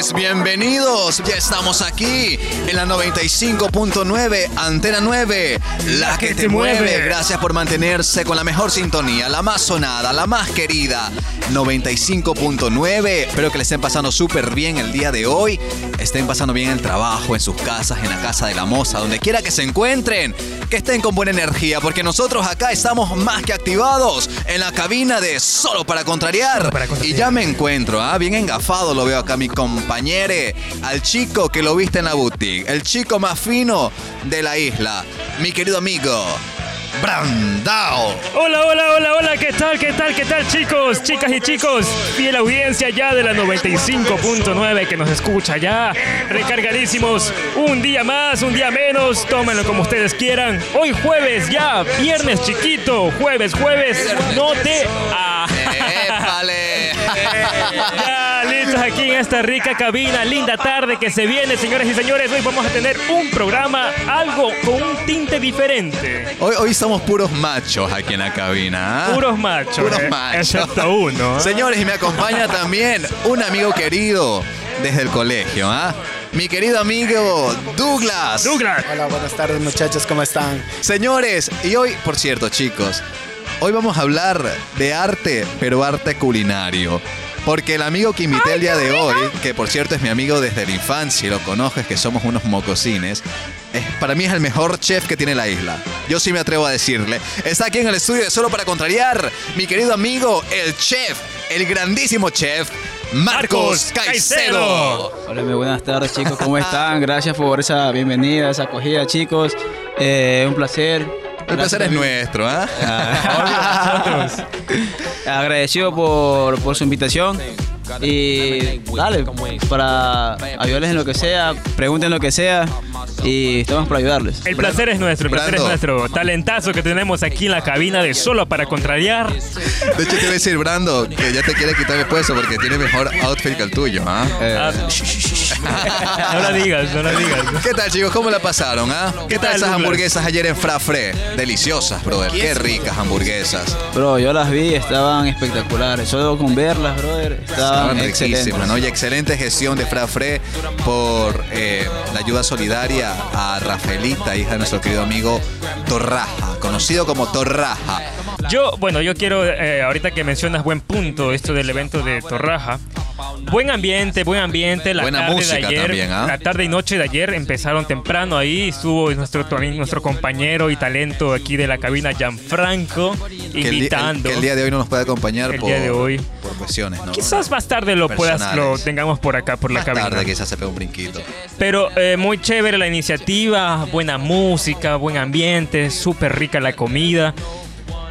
tardes. Bienvenidos. Ya estamos aquí en la 95.9, Antena 9, la, que, te mueve. Gracias por mantenerse con la mejor sintonía, la más sonada, la más querida. 95.9. Espero que le estén pasando súper bien el día de hoy. Estén pasando bien el trabajo, en sus casas, en la casa de la moza, donde quiera que se encuentren. Que estén con buena energía, porque nosotros acá estamos más que activados en la cabina de Solo para Contrariar. Y ya me encuentro, ¿ah? bien engafado lo veo acá mi compañere, al chico que lo viste en la boutique, el chico más fino de la isla, mi querido amigo. Brandao. Hola, hola, hola, hola, ¿qué tal, qué tal, qué tal chicos, chicas y chicos? Fiel audiencia ya de la 95.9 que nos escucha ya, recargadísimos, un día más, un día menos, tómenlo como ustedes quieran. Hoy jueves ya, viernes chiquito, jueves, jueves, no te... Ah. Aquí en esta rica cabina, linda tarde que se viene, señoras y señores. Hoy vamos a tener un programa, algo con un tinte diferente. Hoy, hoy somos puros machos aquí en la cabina. ¿ah? Puros machos. Puros eh, machos. Excepto uno. ¿eh? Señores, y me acompaña también un amigo querido desde el colegio, ¿ah? Mi querido amigo Douglas. Douglas. Hola, buenas tardes muchachos, ¿cómo están? Señores, y hoy, por cierto, chicos, hoy vamos a hablar de arte, pero arte culinario. Porque el amigo que invité el día de hoy, que por cierto es mi amigo desde la infancia y lo conozco, es que somos unos mocosines, es, para mí es el mejor chef que tiene la isla. Yo sí me atrevo a decirle. Está aquí en el estudio de Solo para Contrariar, mi querido amigo, el chef, el grandísimo chef, Marcos Caicedo. Hola, muy buenas tardes chicos, ¿cómo están? Gracias por esa bienvenida, esa acogida chicos. Eh, un placer. El placer es nuestro, ¿ah? Agradecido por, por su invitación. Y dale, para ayudarles en lo que sea, pregunten lo que sea y estamos para ayudarles. El placer es nuestro, el placer es nuestro. Talentazo que tenemos aquí en la cabina de Solo para Contrariar. De hecho, te iba a decir, Brando, que ya te quiere quitar el puesto porque tiene mejor outfit que el tuyo, ¿ah? Ah, no la digas, no digas. ¿Qué tal, chicos? ¿Cómo la pasaron, ah? ¿Qué tal esas hamburguesas ayer en Frafre? Deliciosas, brother. Qué ricas hamburguesas. Bro, yo las vi, estaban espectaculares. Solo con verlas, brother, estaban Estaban excelentes. riquísimas, ¿no? Y excelente gestión de Frafre por eh, la ayuda solidaria a Rafaelita, hija de nuestro querido amigo Torraja, conocido como Torraja. Yo, bueno, yo quiero, eh, ahorita que mencionas buen punto, esto del evento de Torraja. Buen ambiente, buen ambiente. La Buena tarde música de ayer, también, ¿ah? La tarde y noche de ayer empezaron temprano ahí. Estuvo nuestro, nuestro compañero y talento aquí de la cabina, Gianfranco, Que el, di- el- invitando. que el día de hoy no nos puede acompañar El por, día de hoy. Por cuestiones, ¿no? Quizás más tarde lo puedas, lo tengamos por acá, por la Más cabina. tarde quizás se pega un brinquito. Pero eh, muy chévere la iniciativa, buena música, buen ambiente, súper rica la comida.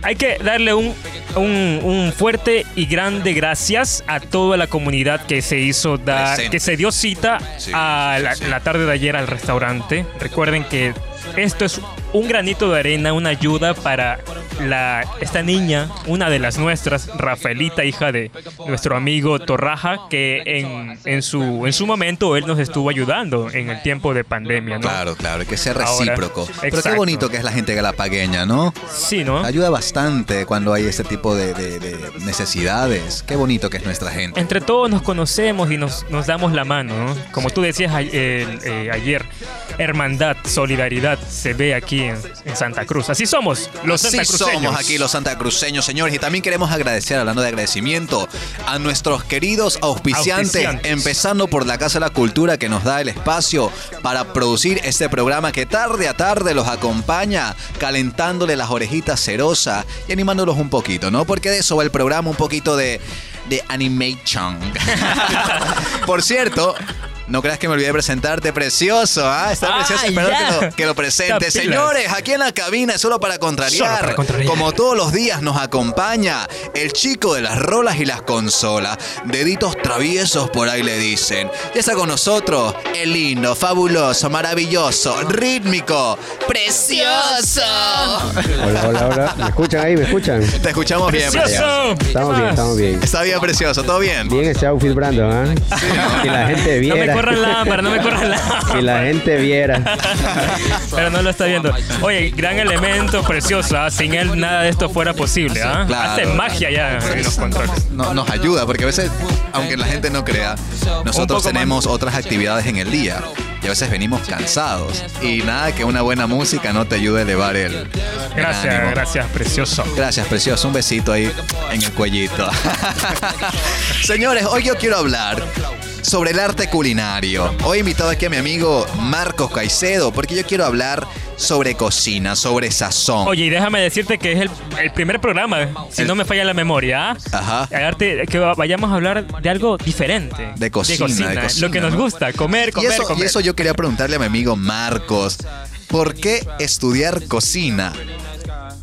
Hay que darle un, un- un fuerte y grande gracias a toda la comunidad que se hizo dar, que se dio cita Sí, a la, sí, sí. la tarde de ayer al restaurante. Recuerden que esto es un granito de arena, una ayuda para la, esta niña, una de las nuestras, Rafaelita, hija de nuestro amigo Torraja, que en, en, su, en su momento él nos estuvo ayudando en el tiempo de pandemia, ¿no? Claro, claro, que Ahora, recíproco. Pero qué bonito que es la gente galapagueña, ¿no? Sí, ¿no? Ayuda bastante cuando hay este tipo de, de- de necesidades. Qué bonito que es nuestra gente. Entre todos nos conocemos y nos, nos damos la mano, ¿no? Como tú decías a- eh, ayer, hermandad, solidaridad se ve aquí en, en Santa Cruz. Así somos, los Así santacruceños. somos aquí los santacruceños, señores. Y también queremos agradecer, hablando de agradecimiento, a nuestros queridos auspiciantes, Auspiciantes. empezando por la Casa de la Cultura que nos da el espacio para producir este programa que tarde a tarde los acompaña, calentándole las orejitas cerosas y animándolos un poquito, ¿no? Porque de eso va el programa, un poquito de, de animation. por cierto. No creas que me olvidé de presentarte, precioso, ¿ah? Está Ah, precioso, espero ya. que lo, que lo presente. Señores, aquí en la cabina es solo para contrariar. Solo para contrariar. Como todos los días nos acompaña el chico de las rolas y las consolas. Deditos traviesos por ahí le dicen. Ya está con nosotros el lindo, fabuloso, maravilloso, rítmico, precioso. Hola, hola, hola. ¿Me escuchan ahí? ¿Me escuchan? Te escuchamos bien, precioso. ¡Precioso! ¿Qué Estamos bien, estamos bien. Está bien, precioso, ¿todo bien? Bien ese outfit, Brandon, ¿ah? Que la gente No viera. Corran lámpara, no me corran lámpara. Si la gente viera. Pero no lo está viendo. Oye, gran elemento precioso. ¿ah? Sin él nada de esto fuera posible. ¿ah? Claro. Hace magia ya en los controles. No- nos ayuda, porque a veces, aunque la gente no crea, nosotros tenemos otras actividades en el día y a veces venimos cansados. Y nada que una buena música no te ayude a elevar el. el Gracias, ánimo. gracias, precioso. Gracias, precioso. Un besito ahí en el cuellito. Señores, hoy yo quiero hablar sobre el arte culinario. Hoy he invitado aquí a mi amigo Marcos Caicedo porque yo quiero hablar sobre cocina, sobre sazón. Oye, y déjame decirte que es el, el primer programa, si El- no me falla la memoria, ¿ah? Ajá. El arte- que vayamos a hablar de algo diferente. De cocina, de cocina, Lo que nos ¿no? gusta, comer, Y comer, eso, comer. y eso yo quería preguntarle a mi amigo Marcos. ¿Por qué estudiar cocina?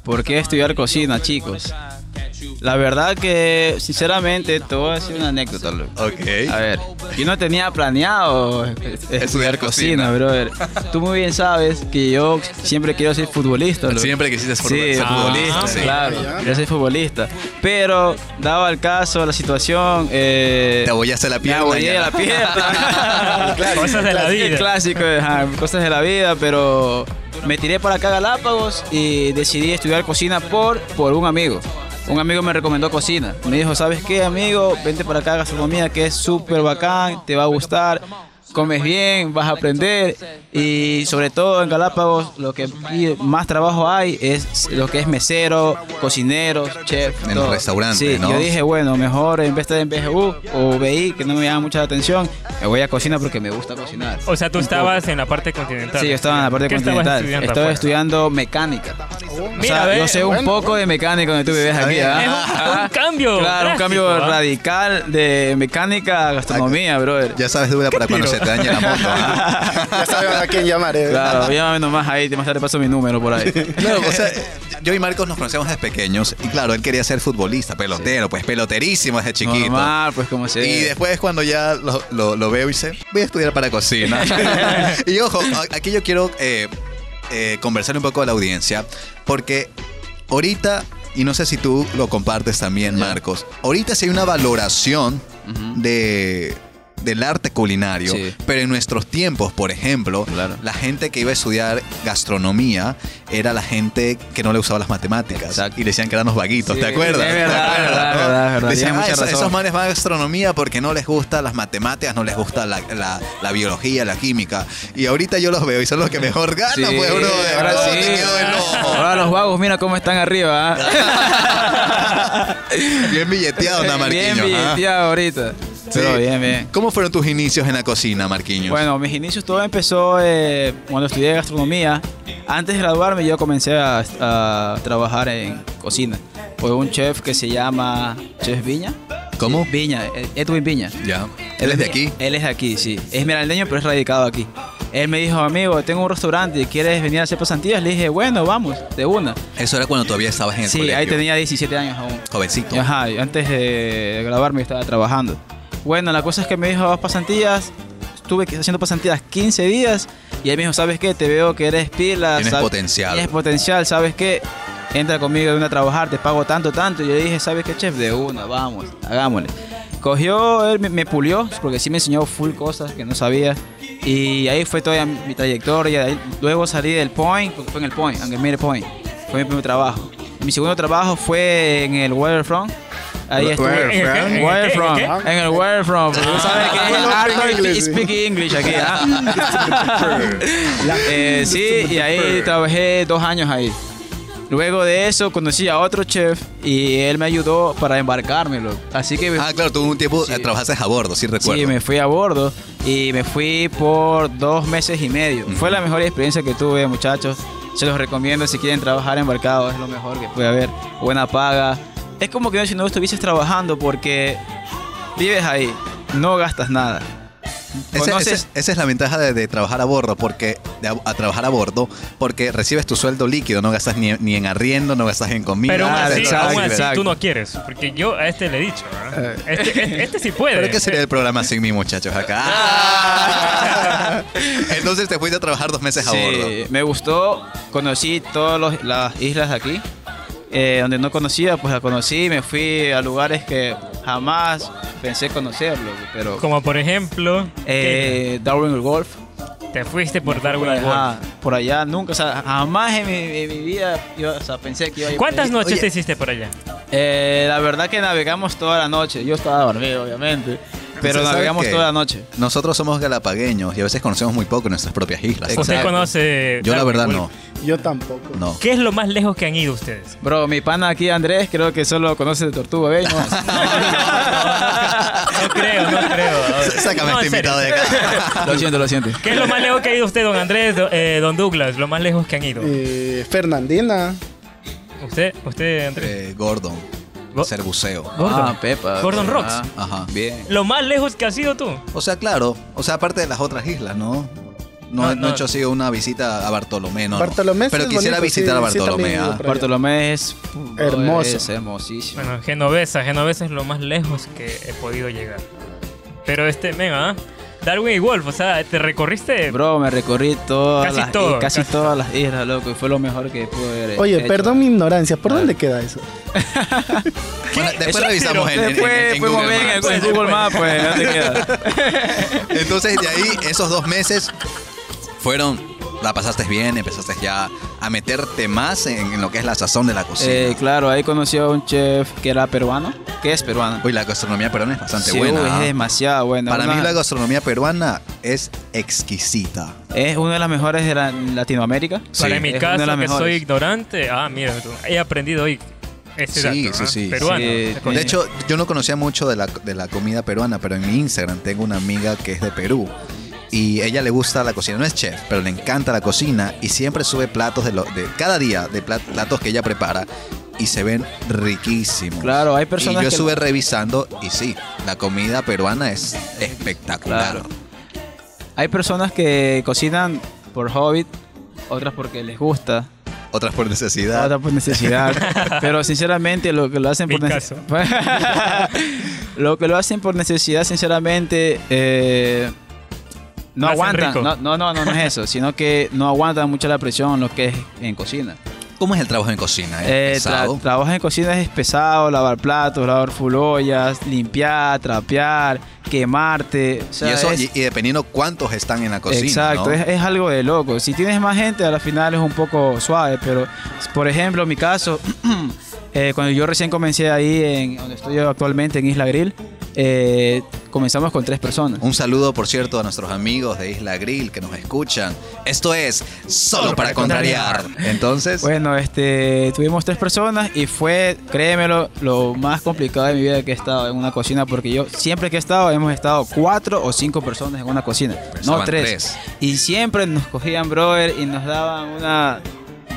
¿Por qué estudiar cocina, chicos? La verdad que, sinceramente, te voy a decir una anécdota, loco. Ok. A ver, yo no tenía planeado es- es- estudiar cocina. cocina, brother. Tú muy bien sabes que yo siempre quiero ser futbolista. Siempre quisiste ser Sí, ser futbolista. Ah, sí. claro, quiero ser futbolista. Pero, dado el caso, la situación... Eh, Te abollaste la me pierna. abollé ya. la pierna. Cosas de la vida. clásico, ajá, cosas de la vida, pero me tiré para acá a Galápagos y decidí estudiar cocina por, por un amigo. Un amigo me recomendó cocina. Me dijo, ¿sabes qué, amigo? Vente para acá a gastronomía, que es súper bacán, te va a gustar, comes bien, vas a aprender. Y sobre todo en Galápagos, lo que más trabajo hay es lo que es mesero, cocinero, chef. En los restaurantes, Sí, ¿no? yo dije, bueno, mejor en vez de en BGU o BI, que no me llama mucha atención, me voy a cocina porque me gusta cocinar. O sea, tú estabas en la parte continental. Sí, yo estaba en la parte ¿Qué estabas continental. estudiando Estaba afuera? estudiando mecánica. O Mira, sea, ve, yo sé un bueno. poco de mecánica donde tú vives aquí. ¿ah? Es un- un cambio Claro, un cambio ¿ah? radical de mecánica a gastronomía, brother. Ya sabes dura para cuando se te dañe la moto. ¿ah? Ya saben a quién llamar. ¿eh? Claro, llámame nomás ahí, más tarde paso mi número por ahí. Claro, o sea, yo y Marcos nos conocemos desde pequeños y claro, él quería ser futbolista, pelotero, pues peloterísimo desde chiquito. Normal, pues como se Y después cuando ya lo, lo- lo veo y dice, voy a estudiar para cocina. y ojo, aquí yo quiero eh, eh, conversar un poco con la audiencia, porque ahorita, y no sé si tú lo compartes también, Marcos, ahorita sí hay una valoración de del arte culinario, Sí. pero en nuestros tiempos, por ejemplo, Claro. la gente que iba a estudiar gastronomía era la gente que no le usaba las matemáticas Exacto. y le decían que eran unos vaguitos, Sí, ¿te acuerdas? es ¿Te verdad, acuerdas, verdad, no? verdad, verdad. Decían, "Ah, mucha esos, razón". esos manes van a gastronomía porque no les gusta las matemáticas, no les gusta la, la- la biología, la química. Y ahorita yo los veo y son los que mejor ganan, Sí, pues, bro. ahora No, sí. Ahora los vagos, mira cómo están arriba. ¿ah? Bien billeteado, ¿no, Marquinhos? Bien ah? billeteado ahorita. Pero Sí. bien, bien. ¿Cómo fueron tus inicios en la cocina, Marquinhos? Bueno, mis inicios todo empezó eh, cuando estudié gastronomía. Antes de graduarme yo comencé a, a trabajar en cocina. Fue un chef que se llama Chef Viña. ¿Cómo? Sí, Viña, eh, Edwin Viña. Ya. ¿Él es de aquí? Él es de aquí, sí. Es esmeraldeño, pero es radicado aquí. Él me dijo, amigo, tengo un restaurante, ¿quieres venir a hacer pasantías? Le dije, bueno, vamos, de una. Eso era cuando todavía estabas en el Sí, colegio. ahí tenía 17 años aún. Jovencito. Ajá, antes de grabarme estaba trabajando. Bueno, la cosa es que me dijo, "Vas pasantías. Estuve haciendo pasantías 15 días y él me dijo, ¿sabes qué? Te veo que eres pila. Tienes potencial. Tienes potencial, ¿sabes qué? Entra conmigo de una a trabajar, te pago tanto, tanto. Y yo dije, ¿sabes qué, chef? De una, vamos, hagámosle. Cogió, él me, me pulió, porque sí me enseñó full cosas que no sabía. Y ahí fue toda mi trayectoria. Luego salí del Point, porque fue en el Point, en el Mire Point. Fue mi primer trabajo. Mi segundo trabajo fue en el Waterfront. Ahí. ¿En el qué? Waterfront. ¿En el Waterfront. porque Tú sabes que es no hard speak to English. speak English aquí, ¿ah? Eh, sí, y ahí trabajé dos años ahí. Luego de eso conocí a otro chef y él me ayudó para embarcármelo. Así que Ah, claro, tuvo un tiempo, Sí. eh, trabajaste a bordo, sí recuerdo. sí, me fui a bordo y me fui por dos meses y medio. Fue la mejor experiencia que tuve, muchachos. Se los recomiendo si quieren trabajar embarcado, es lo mejor que puede haber. Buena paga. Es como que si no estuvieses trabajando porque vives ahí, no gastas nada. Ese- ese- esa es la ventaja de, de trabajar a bordo, porque de a, a trabajar a bordo, porque recibes tu sueldo líquido, no gastas ni, ni en arriendo, no gastas en comida. Pero aún nada, así, exacto. aún así exacto. tú no quieres. Porque yo a este le he dicho. ¿ah? Este, este- este sí puede. Pero ¿qué sería el programa sin mí, muchachos? Acá. Ah. Entonces te fuiste a trabajar dos meses a bordo. Sí, me gustó, conocí todas las islas de aquí. Eh, donde no conocía, pues la conocí, me fui a lugares que jamás pensé conocerlo, pero Como por ejemplo, eh, Darwin Golf. te fuiste por Darwin por, allá, por allá nunca, o sea, jamás en mi, en mi vida yo, o sea, pensé que iba a ir. ¿Cuántas noches Oye. te hiciste por allá? Eh, la verdad que navegamos toda la noche. Yo estaba dormido, obviamente. Pero ¿Sabes navegamos toda la noche. Nosotros somos galapagueños y a veces conocemos muy poco nuestras propias islas. Exacto. ¿Usted conoce Yo la Darwin verdad Wolf? no, Yo tampoco. no. ¿Qué es lo más lejos que han ido ustedes? Bro, mi pana aquí, Andrés, creo que solo conoce de Tortuga Bay. ¿no? No creo, no creo. Sácame No, este en serio. invitado de acá. lo siento, lo siento. ¿Qué es lo más lejos que ha ido usted, don Andrés, do- eh, don Douglas? Lo más lejos que han ido. Eh, Fernandina. ¿Usted, usted Andrés? Eh, Gordon, Go- hacer buceo. Gordon. Ah, Pepa. Gordon Rocks. Ah, Ajá. bien. Lo más lejos que has ido tú. O sea, claro, o sea, aparte de las otras islas, ¿no? No, No, no, no. he hecho así una visita a Bartolomé, no. no. Bartolomé sí Pero es quisiera bonito, visitar sí, a Bartolomé. ah. Bartolomé es Hermoso. Es hermosísimo. Bueno, Genovesa. Genovesa es lo más lejos que he podido llegar. Pero este, venga, ¿ah? Darwin y Wolf, o sea, te recorriste. Bro, me recorrí todas Casi las, todo, i- casi, casi todas las islas, loco, y fue lo mejor que pude haber Oye, hecho. perdón mi ignorancia. ¿Por dónde queda eso? Bueno, después Eso- revisamos en, en- Después en- en fuimos Google bien en, Maps. en Google Maps, pues, ¿dónde queda? Entonces, de ahí, esos dos meses fueron. La pasaste bien, empezaste ya a meterte más en, en lo que es la sazón de la cocina. Eh, claro, ahí conocí a un chef que era peruano, que es peruano. Uy, la gastronomía peruana es bastante Sí, buena. uy, ¿ah? es demasiado buena. Para Una- mí la gastronomía peruana es exquisita. es una de las mejores de la- Latinoamérica. Para Sí, mi es una caso, de las que mejores. soy ignorante, ah, mira, he aprendido hoy este Sí, dato. sí, ¿ah? sí. Peruano. Sí. de De hecho, yo no conocía mucho de la, de la comida peruana, pero en mi Instagram tengo una amiga que es de Perú. Y ella le gusta la cocina, no es chef, pero le encanta la cocina y siempre sube platos de, lo, de cada día, de plat- platos que ella prepara y se ven riquísimos. Claro, hay personas Y yo que- estuve revisando y sí, la comida peruana es espectacular. Claro. Hay personas que cocinan por hobby, otras porque les gusta, Otras por necesidad. otras por necesidad. Pero sinceramente lo que lo hacen por necesidad. lo que lo hacen por necesidad, sinceramente, eh, no aguantan. No, no, no, no, no es eso, sino que no aguantan mucho la presión lo que es en cocina. ¿Cómo es el trabajo en cocina? ¿Es Eh, tra- pesado? trabajar en cocina es pesado, lavar platos, lavar full ollas, limpiar, trapear, quemarte. o sea, y, eso, es- y, y dependiendo cuántos están en la cocina. Exacto, ¿no? es, es algo de loco. Si tienes más gente, al final es un poco suave, pero por ejemplo, en mi caso, eh, cuando yo recién comencé ahí, en donde estoy actualmente, en Isla Grill, eh, comenzamos con tres personas. Un saludo, por cierto, a nuestros amigos de Isla Grill que nos escuchan. Esto es Solo, para, contrariar. Entonces, Bueno, este, tuvimos tres personas y fue, créemelo, lo más complicado de mi vida que he estado en una cocina, porque yo siempre que he estado, hemos estado cuatro o cinco personas en una cocina, no tres. tres. Y siempre nos cogían, brother, y nos daban una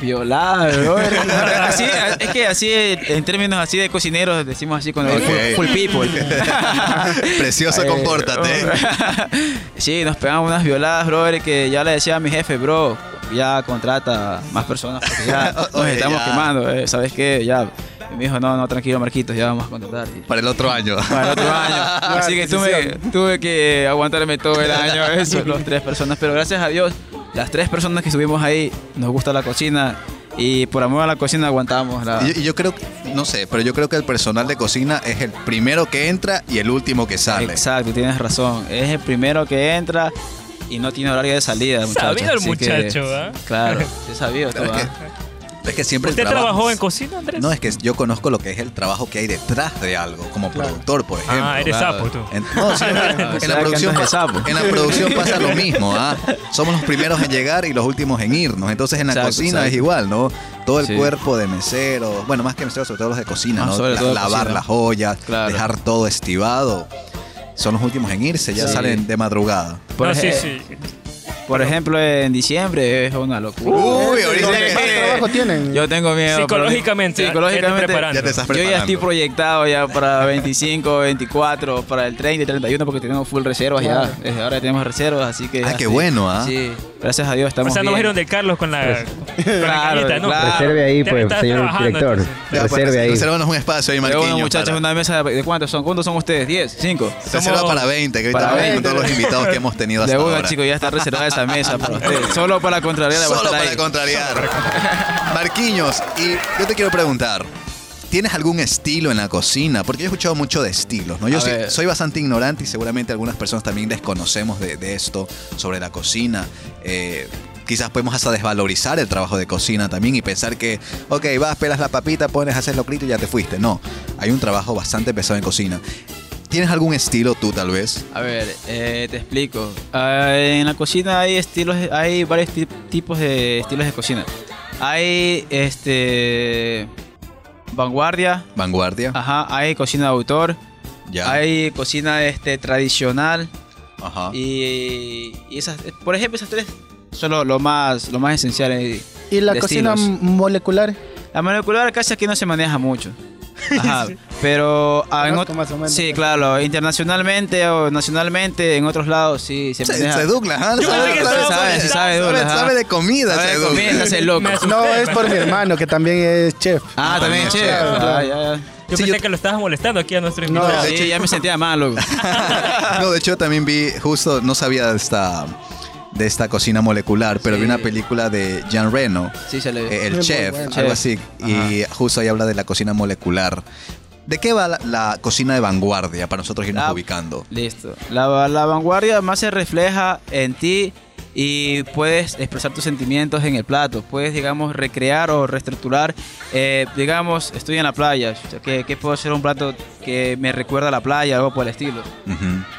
violada, así, es que así, en términos así de cocineros, decimos así con el Ok. full, full people. precioso, Eh, compórtate. sí, nos pegaban unas violadas, brother, que ya le decía a mi jefe, bro, ya contrata más personas porque ya nos Oye, estamos ya. quemando, eh, ¿sabes qué? Ya. Y me dijo, no, no, tranquilo, Marquitos, ya vamos a contratar. Para el otro año. Para el otro año. Así que tuve, tuve que aguantarme todo el año, eso, los tres personas. Pero gracias a Dios, las tres personas que estuvimos ahí, nos gusta la cocina y por amor a la cocina aguantamos la... Y yo, creo, no sé, pero yo creo que el personal de cocina es el primero que entra y el último que sale. Exacto, tienes razón. Es el primero que entra y no tiene horario de salida, muchachos. Sabido el Así que- muchacho, ¿ah? Claro, sí sabido tú, que. Es que siempre el ¿Usted trabajo- trabajó en cocina, Andrés? No, es que yo conozco lo que es el trabajo que hay detrás de algo, como productor, por ejemplo. ah, eres claro. sapo tú. En, no, sí, en la- Ah, en, la ¿sabes producción sapo? en la producción pasa lo mismo, ¿ah? Somos los primeros en llegar y los últimos en irnos. Entonces en la Exacto, cocina exacto. es igual, ¿no? Todo el Sí. cuerpo de mesero, bueno, más que meseros, sobre todo los de cocina, Ah, ¿no? sobre La- todo lavar cocina. las ollas, Claro. dejar todo estivado. Son los últimos en irse, ya Sí. salen de madrugada. Por, no, sí, sí. Por ejemplo, en diciembre es una locura. Uy, ahorita ¿Dónde que- más trabajo tienen? Yo tengo miedo. Psicológicamente, pero-. Psicológicamente. Ya te estás Yo ya estoy proyectado ya para 25, 24, para el 30 y 31 porque tenemos full reservas ya. Desde ahora ya tenemos reservas, así que... Ah, qué sí. bueno, ¿ah? Sí, gracias a Dios O estamos sea, no bien. bajaron de Carlos con la, con la Claro, cañita, ¿no? claro. Reserve ahí, pues, señor director. pues, Reserve ahí. reservanos un espacio ahí, bueno, muchachos, para- una mesa de cuántos son, ¿cuántos son ustedes? ¿10? ¿5? Reserva Somos- para 20, que ahorita para vamos con 20. todos los invitados que hemos tenido hasta De una, ahora. chicos, ya está reservada esa mesa para ustedes. Solo para contrariar Solo para ahí. contrariar. Marquiños, y yo te quiero preguntar, ¿Tienes algún estilo en la cocina? Porque yo he escuchado mucho de estilos, ¿no? Yo soy, bastante ignorante y seguramente algunas personas también desconocemos de, de esto, sobre la cocina. Eh, quizás podemos hasta desvalorizar el trabajo de cocina también y pensar que, ok, vas, pelas la papita, pones, haces lo y ya te fuiste. No, hay un trabajo bastante pesado en cocina. ¿Tienes algún estilo tú tal vez? A ver, eh, te explico. Ah, en la cocina hay estilos, hay varios ti- tipos de estilos de cocina. Hay este vanguardia, Vanguardia. ajá, hay cocina de autor, ya. hay cocina este tradicional Ajá. y, y esas, por ejemplo, esas tres son lo, lo más lo más esencial. ¿Y la cocina estilos. molecular? La molecular casi aquí no se maneja mucho. Ajá, pero ah, en más o menos. sí, claro, internacionalmente o nacionalmente en otros lados sí se Se, maneja. se Douglas, ¿ah? Yo pensé que sabe, estaba sabe, molestando. sabe, Douglas, ajá. sabe de comida, Sabe ese de Douglas. comida, se hace loco. No, es por mi man. hermano, que también es chef. Ah, Ah, también, también, che. claro, Ah, claro. ya, ya. Yo Sí, pensé yo- que lo estabas molestando aquí a nuestro No, invitado. Sí, ya me sentía mal, loco. No, de hecho también vi, justo, no sabía de esta, de esta cocina molecular, pero Sí. vi una película de Jean Reno, Sí, se le eh, el chef, bueno. algo Chef. así, y justo ahí habla de la cocina molecular. ¿De qué va la, la cocina de vanguardia para nosotros irnos La- ubicando? Listo. La, la vanguardia más se refleja en ti y puedes expresar tus sentimientos en el plato. Puedes, digamos, recrear o reestructurar. eh, digamos, estoy en la playa. ¿Qué, qué puedo hacer un plato que me recuerda a la playa? Algo por el estilo.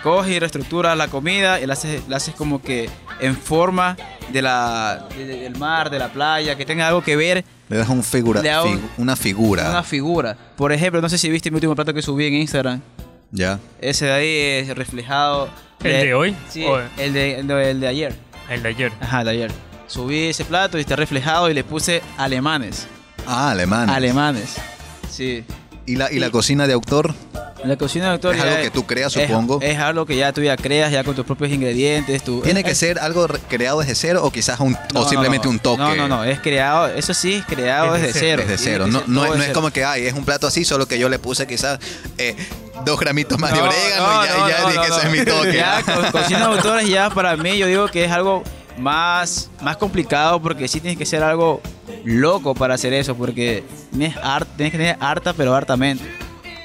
Coges y reestructuras la comida y la haces, la haces como que en forma de la, de- de- del mar, de la playa, que tenga algo que ver Le das un figura, Le hago- figu- una figura, una figura. Por ejemplo, no sé si viste mi último plato que subí en Instagram. ¿ya? Ese de ahí es reflejado. ¿El de hoy? Sí, ¿O el de, el de, el de ayer. El de ayer. Ajá, el de ayer. Subí ese plato y está reflejado y le puse alemanes. Ah, alemán. Alemanes. Sí. ¿Y la, ¿Y la cocina de autor? La cocina de autor Es algo que tú creas, es- supongo. Es, algo que ya tú ya creas ya con tus propios ingredientes. Tu, ¿Tiene es- que es- ser algo re- creado desde cero o quizás un, no, o simplemente no. un toque? No, no, no. Es creado. Eso sí, es creado Desde desde, cero. Desde cero. No, no, es cero. como que, ay, es un plato así, solo que yo le puse quizás eh, dos gramitos más de No, orégano no, y ya, no, y ya no, dije no, que ese es mi toque. Ya, co- cocina de autores ya para mí yo digo que es algo más, más complicado porque sí tienes que ser algo loco para hacer eso porque tienes, tienes que tener harta pero hartamente.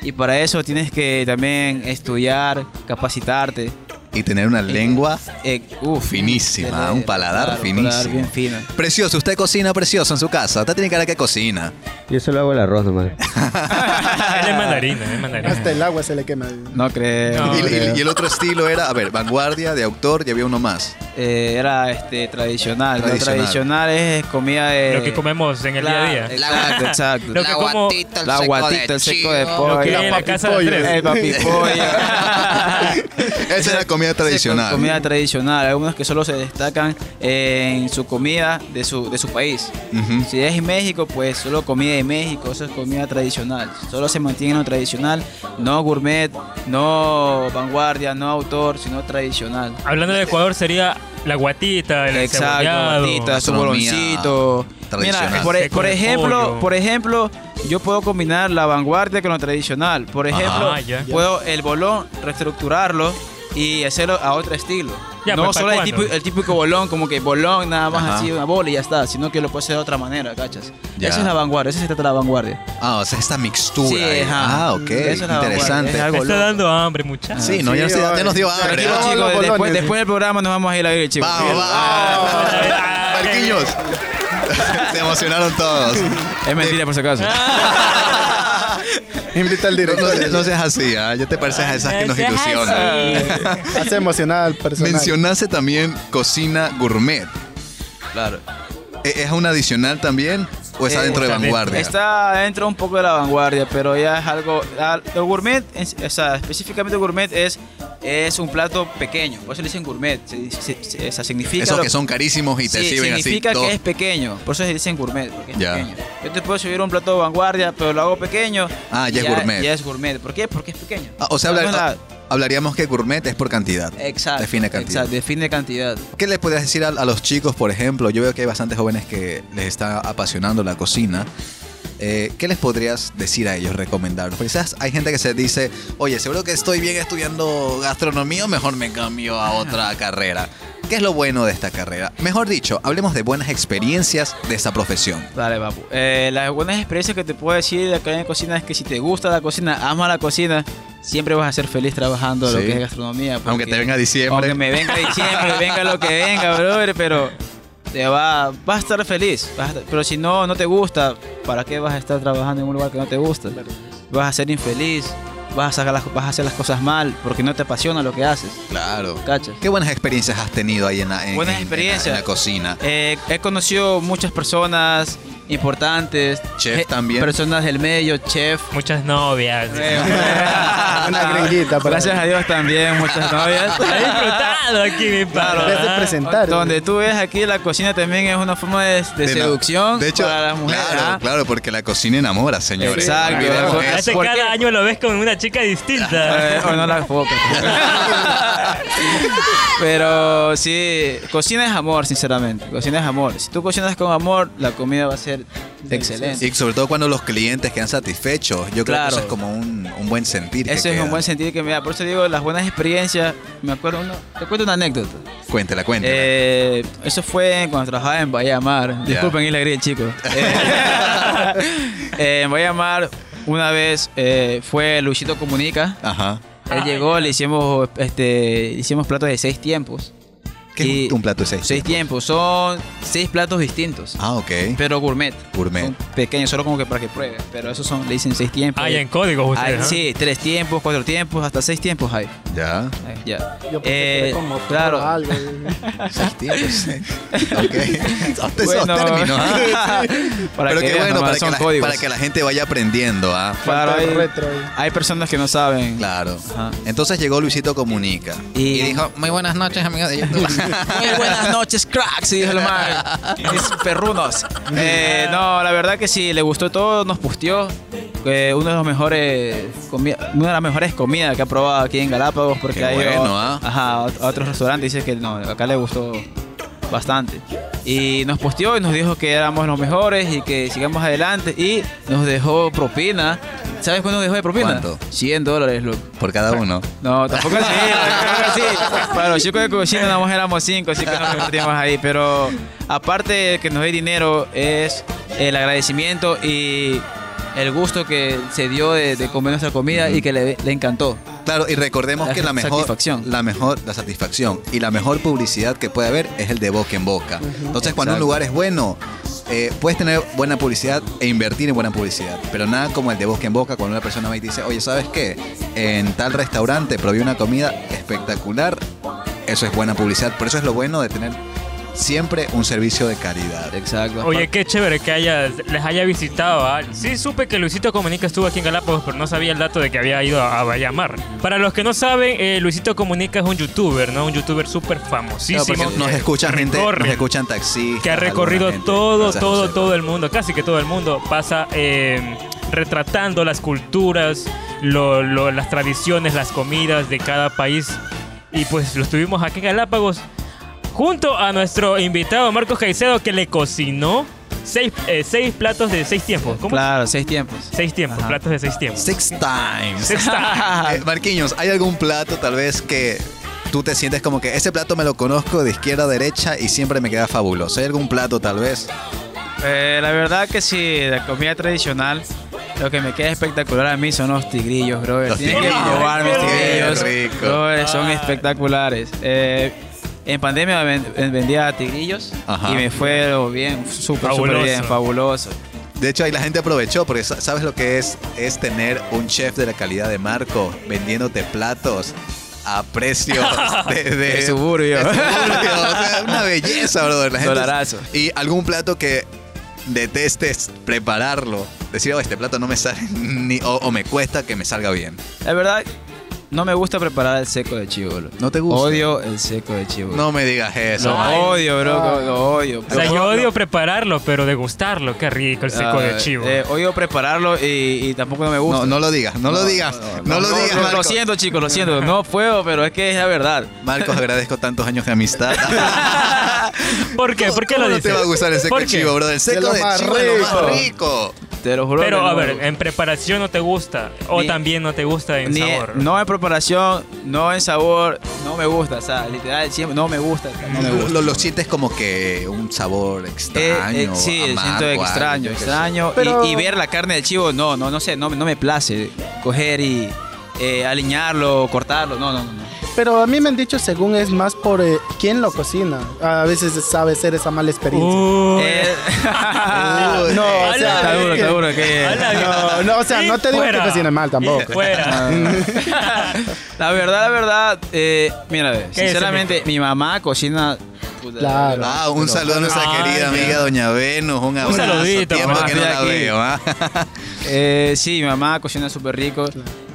Y para eso tienes que también estudiar, capacitarte. Y tener una lengua Eh, uf, Finísima, tener- un paladar claro, un finísimo. paladar bien fino. precioso. Usted cocina precioso en su casa. Usted tiene cara que cocina. Yo solo hago el arroz nomás. Él es mandarina, es mandarina. Hasta el agua se le quema. No creo. No, y, el otro estilo era, a ver, vanguardia, de autor, y había uno más. Eh, era este tradicional. Lo Tradicional. tradicional es comida de. Lo que comemos en el día a día. Exacto, exacto. Lo que como La guatita, el seco de pollo. Lo que hay en la papi casa de pollo. El pollo. Esa era comida tradicional. Comida tradicional. Algunos que solo se destacan en su comida de su, de su país. Si es en México, pues solo comida de México, eso es comida tradicional. Solo se mantiene en lo tradicional, no gourmet, no vanguardia, no autor, sino tradicional. Hablando de Ecuador sería la guatita, el Exacto, gordita, su boloncito. Mira, por, e- por ejemplo, por ejemplo, yo puedo combinar la vanguardia con lo tradicional. Por ejemplo, Ah, ya. puedo el bolón reestructurarlo y hacerlo a otro estilo. Ya, no pues, ¿para solo el, típico bolón, como que bolón nada más Ajá. así, una bola y ya está, sino que lo puedo hacer de otra manera, ¿cachas? Ya. Esa es la vanguardia, esa se trata de la vanguardia. Ah, o sea, esta mixtura. Sí, ahí. Ah, ok. Es la vanguardia, Interesante. es algo está dando hambre, muchachos. Sí, no, ya, Sí, nos- ya nos dio hambre. Después, después del programa nos vamos a ir a ir, chicos. Vamos, Ah, vamos. ah, Marquinhos. Se emocionaron todos. Es mentira, por si acaso. Invita al director. no- no seas así, ¿ah? ya te pareces a esas que nos ilusionan. Hace emocionar al personal. Mencionaste también cocina gourmet. Claro. ¿E- ¿Es una adicional también o está Eh, dentro de vanguardia? Está dentro un poco de la vanguardia, pero ya es algo. ah, El gourmet, en- o sea, específicamente gourmet es, es un plato pequeño. Por eso le dicen gourmet. Se- se- se- significa. Esos lo- que son carísimos y te Sí, sirven así. significa que es pequeño. Por eso se dicen gourmet, porque es Ya. pequeño. Yo te puedo subir un plato de vanguardia, pero lo hago pequeño. Ah, y ya es gourmet. Ya es gourmet. ¿Por qué? Porque es pequeño. Ah, o sea, No, hablar- la- hablaríamos que gourmet es por cantidad. Exacto. Define cantidad. Exacto, define cantidad. ¿Qué le podrías decir a, a los chicos, por ejemplo? Yo veo que hay bastantes jóvenes que les está apasionando la cocina. Eh, ¿qué les podrías decir a ellos, recomendar? Porque quizás hay gente que se dice, oye, seguro que estoy bien estudiando gastronomía, mejor me cambio a otra carrera. ¿Qué es lo bueno de esta carrera? Mejor dicho, hablemos de buenas experiencias de esta profesión. Dale, papu. Eh, las buenas experiencias que te puedo decir de acá en la cocina es que si te gusta la cocina, ama la cocina, siempre vas a ser feliz trabajando lo Sí. que es gastronomía. Aunque porque- te venga diciembre. Aunque me venga diciembre, venga lo que venga, brother, pero te va, vas a estar feliz. vas a estar- pero si no, no te gusta, ¿para qué vas a estar trabajando en un lugar que no te gusta? Vas a ser infeliz, vas a, sacar las- vas a hacer las cosas mal porque no te apasiona lo que haces. Claro. ¿Cachas? ¿Qué buenas experiencias has tenido ahí en la, en- Buenas en- en la- experiencias. la cocina? Eh, he conocido muchas personas importantes, Chef eh, también. personas del medio, chef. Muchas novias. Una gringuita para- Gracias a Dios también, muchas novias. He disfrutado aquí, mi Claro. vez de presentar. Donde tú ves aquí la cocina también es una forma de, de De la- seducción de hecho, para las mujeres. Claro, ¿ah? claro, porque la cocina enamora, señores. Exacto. Eso. Hace ¿Por cada qué? año lo ves con una chica distinta. Eh, o no las focas. Pero sí, cocina es amor, sinceramente. Cocina es amor. Si tú cocinas con amor, la comida va a ser excelente. Y sobre todo cuando los clientes quedan satisfechos. Yo creo que eso es como un, un buen sentir. que Ese es un buen sentido que me da. Por eso digo, las buenas experiencias. Me acuerdo, uno, te cuento una anécdota. Cuéntela, cuéntela. Eh, eso fue cuando trabajaba en Bahía Mar. Disculpen Gris, chicos. Eh, en Bahía Mar, una vez eh, fue Luisito Comunica. Ajá. Él llegó, le hicimos, este, hicimos platos de seis tiempos. ¿Qué es un plato de seis? Seis tiempos, son seis platos distintos. Ah, ok. Pero gourmet. Gourmet. Son pequeños, solo como que para que prueben. Pero esos son, le dicen seis tiempos. Hay en códigos Hay- ustedes, ¿no? Sí, tres tiempos, cuatro tiempos, hasta seis tiempos hay. Ya. Ya. Yo pensé Eh, como claro. algo. Seis tiempos. ok. Son Bueno, términos. ¿ah? para Pero que qué bueno, para que, la, para que la gente vaya aprendiendo. ¿ah? Claro, hay, retro ahí. hay personas que no saben. Claro. Ajá. Entonces llegó Luisito Comunica. Y- Y, dijo, muy buenas noches, amigos de YouTube. Muy buenas noches, cracks, y dijo el man. Perrunos. Eh, no, la verdad que sí, le gustó todo, nos pusteó. Eh, uno de los mejores una de las mejores comidas que ha probado aquí en Galápagos porque Qué ha ido bueno, ajá, a otros restaurantes dice que no, acá le gustó bastante. Y nos posteó y nos dijo que éramos los mejores y que sigamos adelante y nos dejó propina. ¿Sabes cuánto dejó de propina? ¿Cuánto? 100 dólares, loco. Por cada uno. No, tampoco así, tampoco así. Para los chicos de cocina nada más éramos cinco, así que nos repartimos ahí. Pero aparte de que nos dé dinero, es el agradecimiento y el gusto que se dio de, de comer nuestra comida y que le, le encantó. Claro, y recordemos La que la mejor, satisfacción. la mejor, la satisfacción y la mejor publicidad que puede haber es el de boca en boca. Entonces, cuando un Exacto. lugar es bueno, eh, puedes tener buena publicidad e invertir en buena publicidad, pero nada como el de boca en boca cuando una persona va y dice, oye, ¿sabes qué? En tal restaurante probé una comida espectacular. Eso es buena publicidad. Por eso es lo bueno de tener siempre un servicio de calidad. Exacto. Oye, qué chévere que haya, les haya visitado. ¿ah? Sí, supe que Luisito Comunica estuvo aquí en Galápagos, pero no sabía el dato de que había ido a, a Bayamar. Para los que no saben, eh, Luisito Comunica es un youtuber, ¿no? Un youtuber súper famosísimo. porque nos que escuchan gente, nos escuchan taxistas. Que ha recorrido gente. todo, todo, José. todo el mundo, casi que todo el mundo pasa eh, retratando las culturas, lo- lo- las tradiciones, las comidas de cada país. Y pues lo estuvimos aquí en Galápagos junto a nuestro invitado Marcos Caicedo que le cocinó seis, eh, seis platos de seis tiempos. ¿Cómo? Claro, seis tiempos. Seis tiempos, Ajá. platos de seis tiempos. Six times. Six times. Eh, Marquinhos, ¿hay algún plato tal vez que tú te sientes como que ese plato me lo conozco de izquierda a derecha y siempre me queda fabuloso? ¿Hay algún plato tal vez? Eh, la verdad que sí, la comida tradicional, lo que me queda espectacular a mí son los tigrillos, bro. Los que tigrillos. probar mis Qué tigrillos. rico. brother, son espectaculares. Eh, en pandemia ven- ven- vendía tigrillos Ajá. y me fue bien, súper, súper bien, fabuloso. De hecho, ahí la gente aprovechó porque sa- sabes lo que es, es tener un chef de la calidad de Marco vendiéndote platos a precios de, de, De suburbio. de suburbio. O sea, una belleza, brother. La gente- Dolarazo. y algún plato que detestes prepararlo. Decir, oh, este plato no me sale ni, o, o me cuesta que me salga bien. La verdad, no me gusta preparar el seco de chivo, bro. ¿No te gusta? Odio el seco de chivo. No me digas eso. Lo Ay. odio, bro, lo odio. O sea, yo odio prepararlo, pero degustarlo, qué rico el seco de Ah, chivo. eh, odio prepararlo y, y tampoco no me gusta. No, no lo digas, no, lo digas, no, lo digas, Lo, siento, chicos, lo siento. No puedo, pero es que es la verdad. Marcos, agradezco tantos años de amistad. ¿Por qué? ¿Por qué ¿Cómo lo no dices? te va a gustar el seco ¿Por de qué? chivo, bro? El seco de chivo es lo más rico. rico. Te lo juro. Pero a no. ver, en preparación no te gusta o Ni- también no te gusta en Ni- sabor. no preparación, no en sabor, no me gusta. O sea, literal, siempre no me gusta. No me Lo, gusta. lo- lo sientes como que un sabor Eh, extraño. eh, sí, amargo, siento extraño, extraño. Pero- Y, y ver la carne del chivo, no, no, no sé, no, no me place coger y eh, alinearlo, cortarlo, no, no, no. Pero a mí me han dicho según es más por eh, quién lo cocina. A veces sabe ser esa mala experiencia. Eh, no, o sea, está duro, está duro que... No, no, o sea, no te digo Fuera. que cocine mal tampoco. Fuera. La verdad, la verdad, eh, mira, ¿Qué sinceramente, mi mamá cocina... Claro. Ah, un saludo a nuestra Ah, querida ya. amiga Doña Venus. Un abrazo. saludito, Tiempo mamá, que no la veo. ¿ah? Eh, sí, mi mamá cocina súper rico.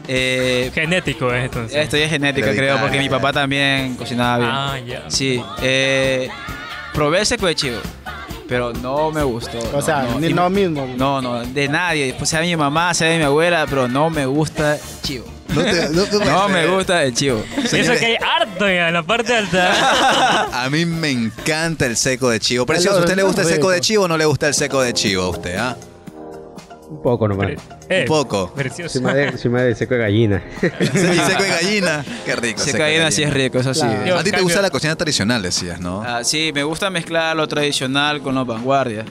Eh, Genético es entonces. esto ya es genética, creo, porque mi papá también cocinaba bien. Ah, ya. Sí, eh, probé el seco de chivo, pero no me gustó. O no, sea, no, ni no mismo. No, no, de nadie. Pues sea mi mamá, sea de mi abuela, pero no me gusta el chivo. No, te- no te No puedes me gusta el chivo. Eso que hay harto ya, en la parte alta. A mí me encanta el seco de chivo. Precioso, Pero ¿a usted le gusta el seco de chivo o no le gusta el seco de chivo a usted? ah? Un poco nomás. Eh, Un poco. Precioso. Encima de, encima de seco de gallina. Y seco de gallina. Qué rico. Se seco de caída sí es rico, eso sí. Claro. Yo- A ti te cambio- gusta la cocina tradicional, decías, ¿no? Ah, sí, me gusta mezclar lo tradicional con lo vanguardia.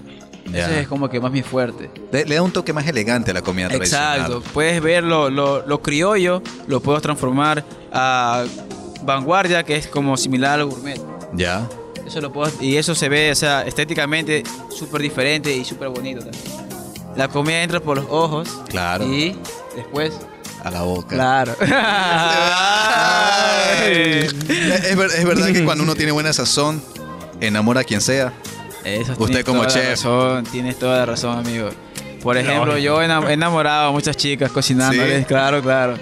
Ya. Eso es como que más mi fuerte. Le, le da un toque más elegante a la comida tradicional. Exacto. Puedes ver lo, lo, lo criollo, lo puedo transformar a vanguardia, que es como similar al gourmet. Ya. Eso lo puedo, y eso se ve, o sea, estéticamente súper diferente y súper bonito también. La comida entra por los ojos. Claro. Y después, A la boca. claro. Ay. Es, es verdad que cuando uno tiene buena sazón, enamora a quien sea. Eso Usted tienes como toda la chef. razón, tienes toda la razón, amigo. Por ejemplo, yo he enam- he enamorado a muchas chicas cocinándoles, Sí. claro, claro.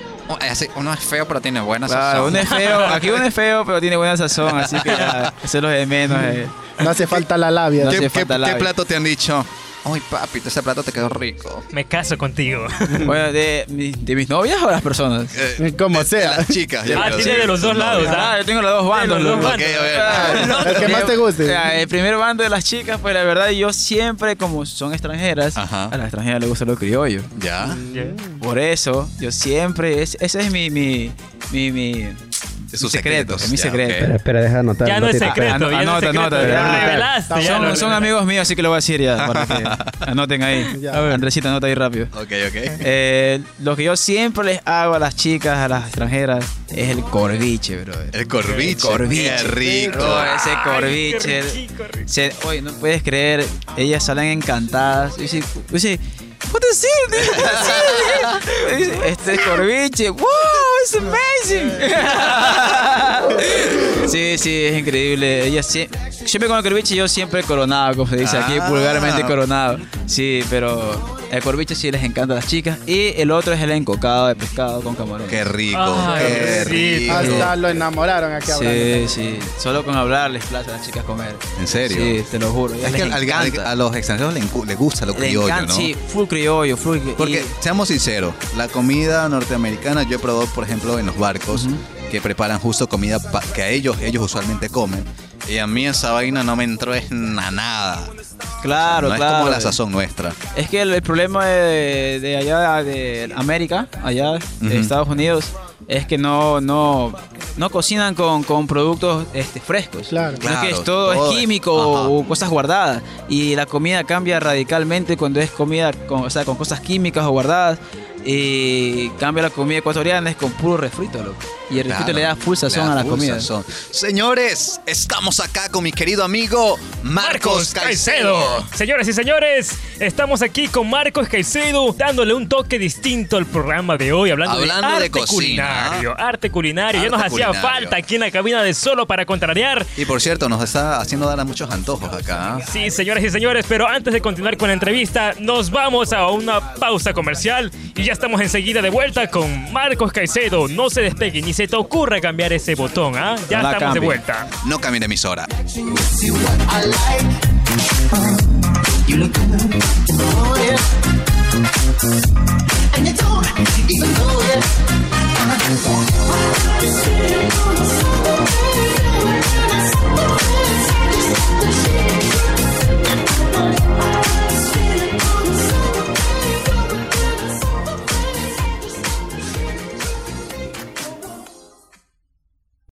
Uno es feo, pero tiene buena Claro, uno es feo, aquí uno es feo, pero tiene buena sazón, así que ya, eso es lo de menos. eh. No hace falta la labia. No ¿Qué, hace qué- falta qué labio. plato te han dicho? Ay, papi, ese plato te quedó rico. Me caso contigo. Bueno, de, mi- de mis novias o las personas. Eh, Como de- sea. de las chicas. Ah, tiene sí. de los dos lados, ¿ah? Ah, yo tengo los dos bandos. Los dos. Ah, El que más te guste. O sea, el primer bando de las chicas, pues la verdad, yo siempre, como son extranjeras, Ajá. a las extranjeras les gusta lo criollo. Ya. Por eso, yo siempre, es- ese es mi, mi, mi, mi, Es sus mi secreto, secretos, es mi secreto. Espera, espera, deja de anotar. Ya no es secreto, ya no es anota, secreto. anota, ya ya. lo revelaste. ya Son, lo son amigos míos, así que lo voy a decir ya, para que anoten ahí. Ya. Andresita, anota ahí rápido. Ok, ok. Eh, lo que yo siempre les hago a las chicas, a las extranjeras, es el corviche, bro. El corviche. corviche. Qué rico. Oh, ese Ay, corviche. qué rico, rico. Se- oye, no puedes creer, ellas salen encantadas. Y dice, dice, what is it? What is it? Este es corviche. Wow, it's amazing. sí, sí, es increíble. Ella sie- siempre con el corviche yo siempre coronado, como se dice aquí, Ah. vulgarmente coronado. Sí, pero el corviche sí les encanta a las chicas. Y el otro es el encocado de pescado con camarones. Qué rico. Ay, qué sí. rico. Hasta lo enamoraron aquí hablando. Sí, sí. Solo con hablar les place a las chicas comer. ¿En serio? Sí, te lo juro. Es les que al- a los extranjeros les, gusta lo criollo, ¿no? Sí, full criollo, Porque, y- seamos sinceros, la comida norteamericana yo he probado, por ejemplo, en los barcos que preparan justo comida que a ellos, ellos usualmente comen. Y a mí esa vaina no me entró es na- nada. claro, no claro. es como la sazón nuestra. Es que el, el problema de, de allá de América, allá de. Estados Unidos, es que no, no, no cocinan con, con productos este, frescos. Claro. Que Claro, es todo, todo es químico o cosas guardadas. Y la comida cambia radicalmente cuando es comida con, o sea, con cosas químicas o guardadas. Y cambia la comida ecuatoriana es con puro refrito, loco. Y el refrito Claro, le da full sazón le da a la comida. sazón. Señores, estamos acá con mi querido amigo Marcos Caicedo. Señoras y señores, estamos aquí con Marcos Caicedo dándole un toque distinto al programa de hoy, hablando, Hablando de de arte cocina. culinario. Arte culinario, ya Arte nos hacía falta aquí en la cabina de Solo para Contrariar. Y por cierto, nos está haciendo dar a muchos antojos acá. Sí, señoras y señores, pero antes de continuar con la entrevista, nos vamos a una pausa comercial y ya estamos enseguida de vuelta con Marcos Caicedo. No se despegue ni se te ocurra cambiar ese botón, ¿ah? Ya estamos de vuelta. No cambien de emisora.